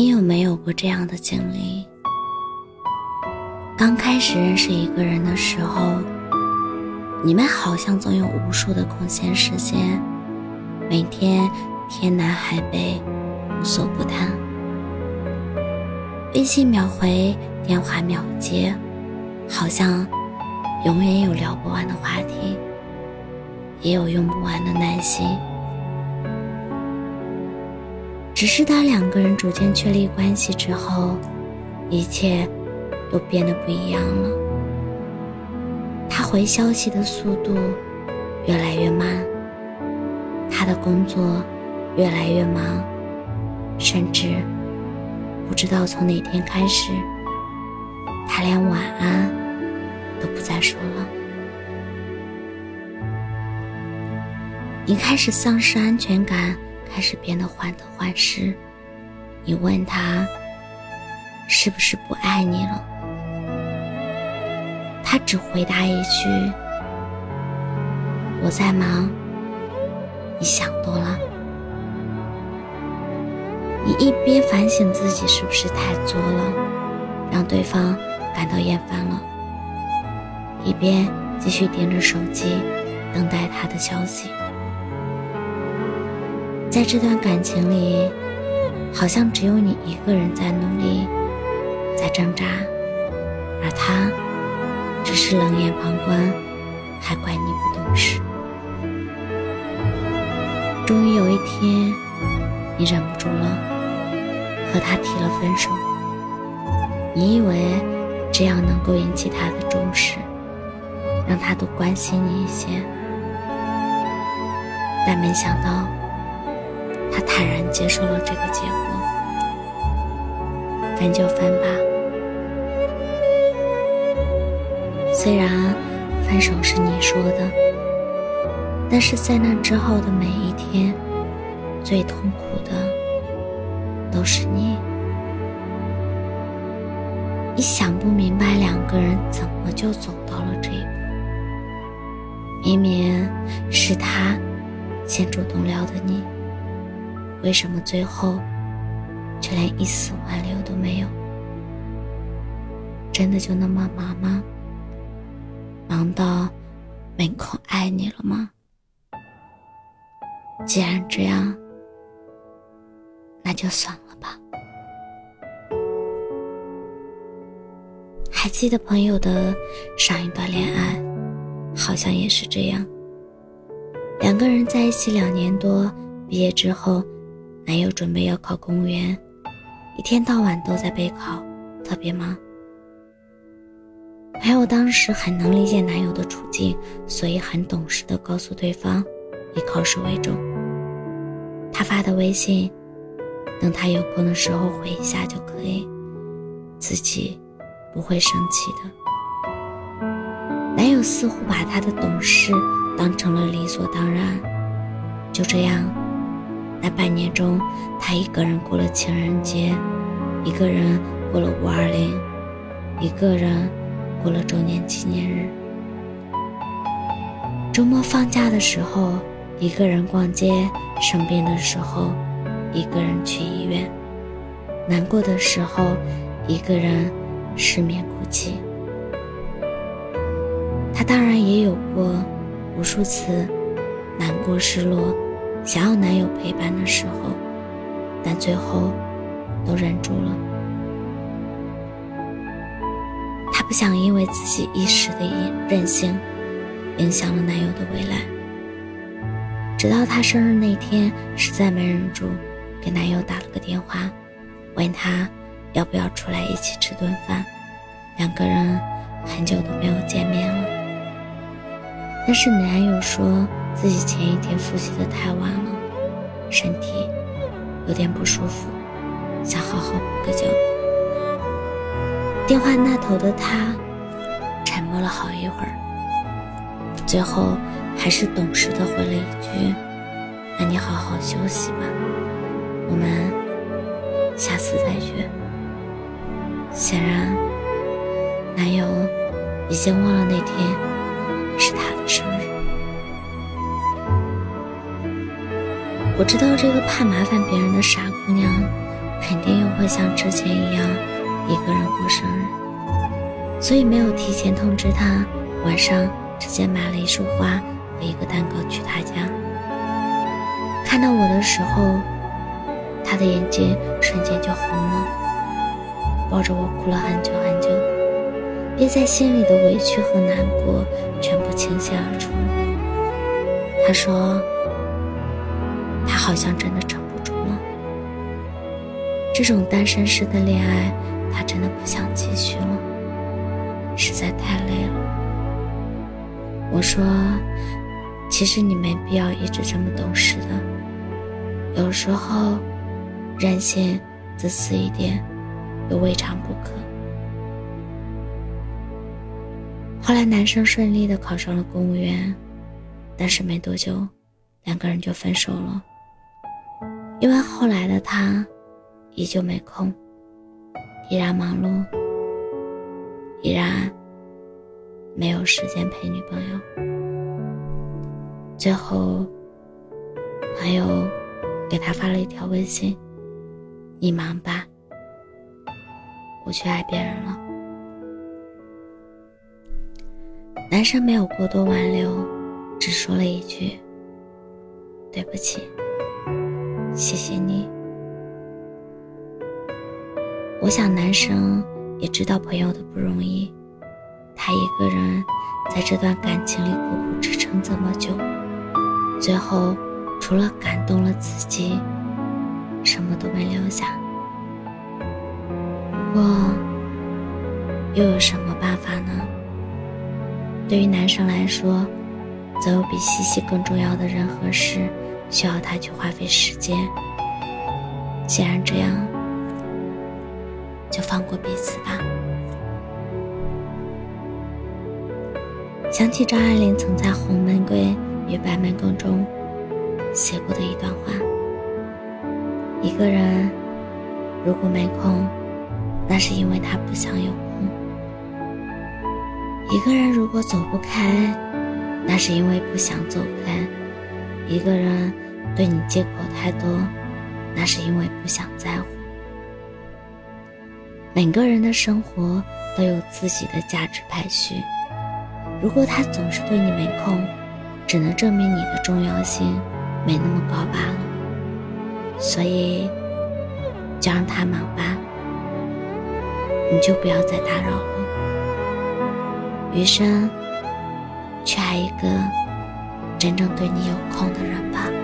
你有没有过这样的经历？刚开始认识一个人的时候，你们好像总有无数的空闲时间，每天天南海北，无所不谈。微信秒回，电话秒接，好像永远有聊不完的话题，也有用不完的耐心。只是当两个人逐渐确立关系之后，一切都变得不一样了。他回消息的速度越来越慢，他的工作越来越忙，甚至不知道从哪天开始，他连晚安都不再说了。你开始丧失安全感。开始变得患得患失。你问他是不是不爱你了？他只回答一句：“我在忙，你想多了。”你一边反省自己是不是太作了，让对方感到厌烦了，一边继续盯着手机，等待他的消息。在这段感情里，好像只有你一个人在努力，在挣扎，而他只是冷眼旁观，还怪你不懂事。终于有一天，你忍不住了，和他提了分手。你以为这样能够引起他的重视，让他多关心你一些，但没想到。他坦然接受了这个结果，分就分吧。虽然分手是你说的，但是在那之后的每一天，最痛苦的都是你。你想不明白两个人怎么就走到了这一步，明明是他先主动撩的你。为什么最后却连一丝挽留都没有？真的就那么忙吗？忙到没空爱你了吗？既然这样，那就算了吧。还记得朋友的上一段恋爱，好像也是这样。两个人在一起两年多，毕业之后。男友准备要考公务员，一天到晚都在备考，特别忙。朋友当时很能理解男友的处境，所以很懂事的告诉对方，以考试为重。他发的微信，等他有空的时候回一下就可以，自己不会生气的。男友似乎把他的懂事当成了理所当然，就这样。那半年中，他一个人过了情人节，一个人过了五二零，一个人过了周年纪念日。周末放假的时候，一个人逛街；生病的时候，一个人去医院；难过的时候，一个人失眠哭泣。他当然也有过无数次难过、失落。想要男友陪伴的时候，但最后都忍住了。她不想因为自己一时的任性，影响了男友的未来。直到她生日那天，实在没忍住，给男友打了个电话，问他要不要出来一起吃顿饭。两个人很久都没有见面了，但是男友说。自己前一天复习的太晚了，身体有点不舒服，想好好补个觉。电话那头的他沉默了好一会儿，最后还是懂事的回了一句：“那你好好休息吧，我们下次再约。”显然，男友已经忘了那天我知道这个怕麻烦别人的傻姑娘，肯定又会像之前一样一个人过生日，所以没有提前通知她，晚上直接买了一束花和一个蛋糕去她家。看到我的时候，她的眼睛瞬间就红了。抱着我哭了很久很久，憋在心里的委屈和难过全部倾泻而出。他说：“好像真的撑不住了，这种单身式的恋爱，他真的不想继续了，实在太累了。”我说：“其实你没必要一直这么懂事的，有时候任性、自私一点。”又未尝不可。后来，男生顺利的考上了公务员，但是没多久，两个人就分手了。因为后来的他，依旧没空，依然忙碌，依然没有时间陪女朋友。最后，朋友给他发了一条微信：“你忙吧。”我去爱别人了。男生没有过多挽留，只说了一句：“对不起，谢谢你。”我想男生也知道朋友的不容易，他一个人在这段感情里苦苦支撑这么久，最后除了感动了自己，什么都没留下。过，又有什么办法呢？对于男生来说，则有比西西更重要的人和事，需要他去花费时间。既然这样，就放过彼此吧。想起张爱玲曾在《红玫瑰与白玫瑰》中写过的一段话：一个人如果没空。那是因为他不想有空。一个人如果走不开，那是因为不想走开。一个人对你借口太多，那是因为不想在乎。每个人的生活都有自己的价值排序。如果他总是对你没空，只能证明你的重要性没那么高罢了。所以，就让他忙吧。你就不要再打扰了，余生去爱一个真正对你有空的人吧。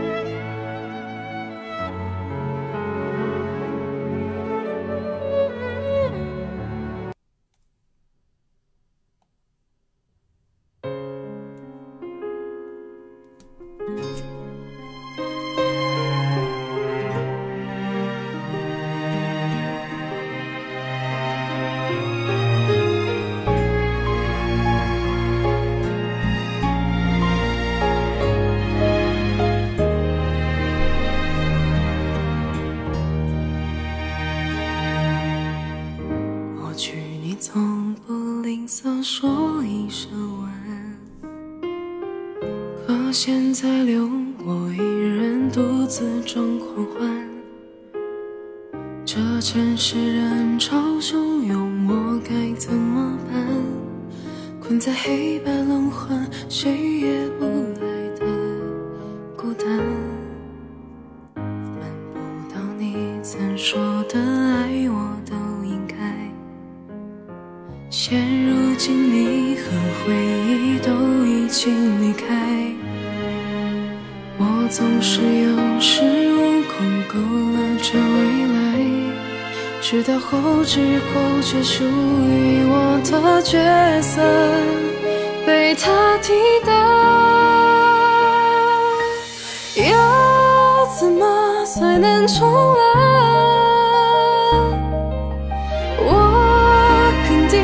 从不吝啬说一声晚安，可现在留我一人独自装狂欢。这城市人潮汹涌，我该怎么办？困在黑白轮换，谁也不直到后知后觉，属于我的角色被他替代，要怎么？才能重来。我肯定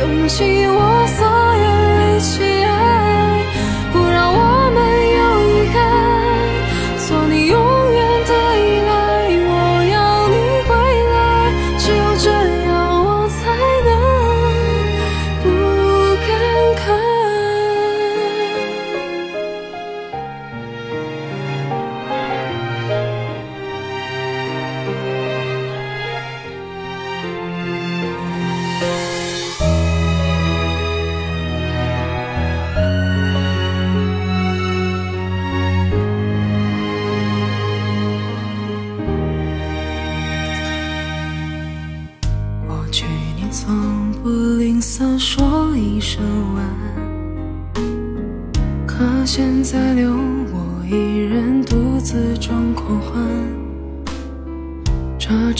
用尽我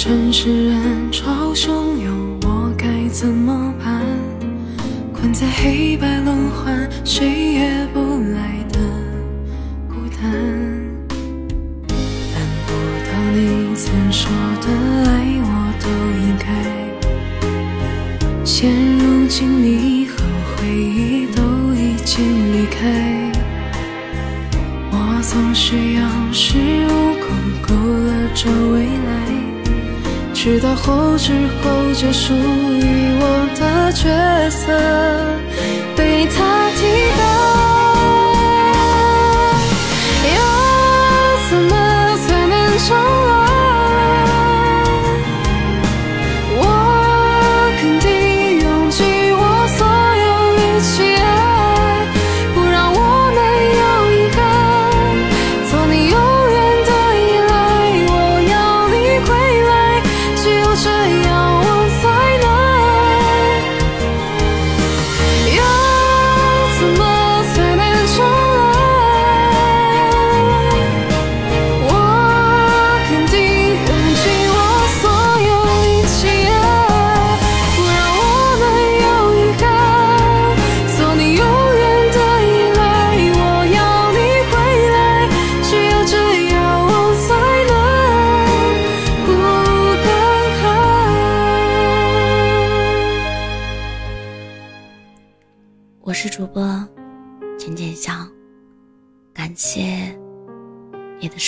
城市人潮汹涌，我该怎么办？困在黑白轮换，谁也不来的孤单。但不到你曾说的爱我都应该。现如今，你和回忆都已经离开，我总需要时无空勾勒着未来，直到后知后觉，属于我的角色被他替代。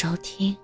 收听。